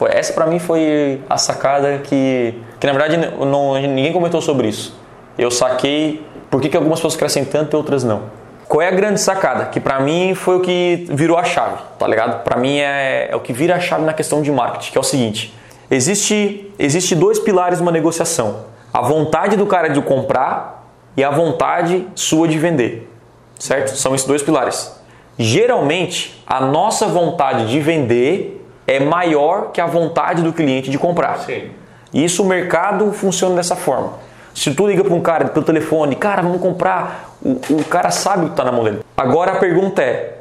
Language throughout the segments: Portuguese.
Foi, essa para mim foi a sacada que, que na verdade não, ninguém comentou sobre isso. Eu saquei por que, que algumas pessoas crescem tanto e outras não. Qual é a grande sacada? Que para mim foi o que virou a chave, tá ligado? Para mim é, é o que vira a chave na questão de marketing, que é o seguinte: existe, existe dois pilares numa negociação: a vontade do cara de comprar e a vontade sua de vender, certo? São esses dois pilares. Geralmente, a nossa vontade de vender é maior que a vontade do cliente de comprar. Sim. Isso o mercado funciona dessa forma. Se tu liga para um cara pelo telefone, cara, vamos comprar, o, o cara sabe o que está na mão dele. Agora a pergunta é: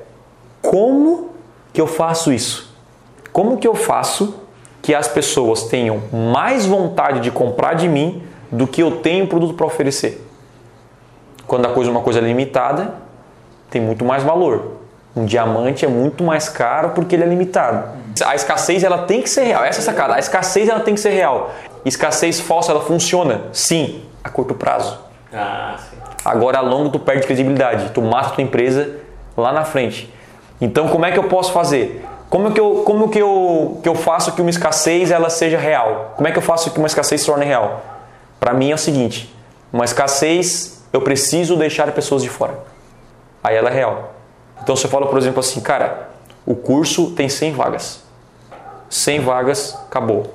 como que eu faço isso? Como que eu faço que as pessoas tenham mais vontade de comprar de mim do que eu tenho produto para oferecer? Quando a coisa é uma coisa limitada, tem muito mais valor. Um diamante é muito mais caro porque ele é limitado. A escassez ela tem que ser real. Essa é a sacada. A escassez ela tem que ser real. Escassez falsa ela funciona, sim, a curto prazo. Ah, sim. Agora a longo tu perde credibilidade, tu mata tua empresa lá na frente. Então como é que eu posso fazer? Como que eu, como que eu, que eu faço que uma escassez ela seja real? Como é que eu faço que uma escassez se torne real? Para mim é o seguinte: uma escassez eu preciso deixar pessoas de fora. Aí ela é real. Então você fala, por exemplo, assim, cara, o curso tem 100 vagas. 100 vagas, acabou.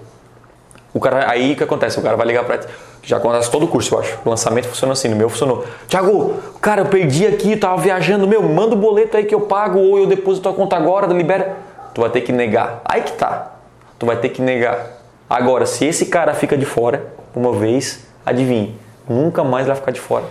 O cara, aí o que acontece? O cara vai ligar para já acontece todo o curso, eu acho. O lançamento funciona assim, no meu funcionou. Tiago, cara, eu perdi aqui, tava viajando, meu, manda o boleto aí que eu pago ou eu deposito a conta agora, libera. Tu vai ter que negar. Aí que tá. Tu vai ter que negar. Agora, se esse cara fica de fora uma vez, adivinhe, nunca mais vai ficar de fora.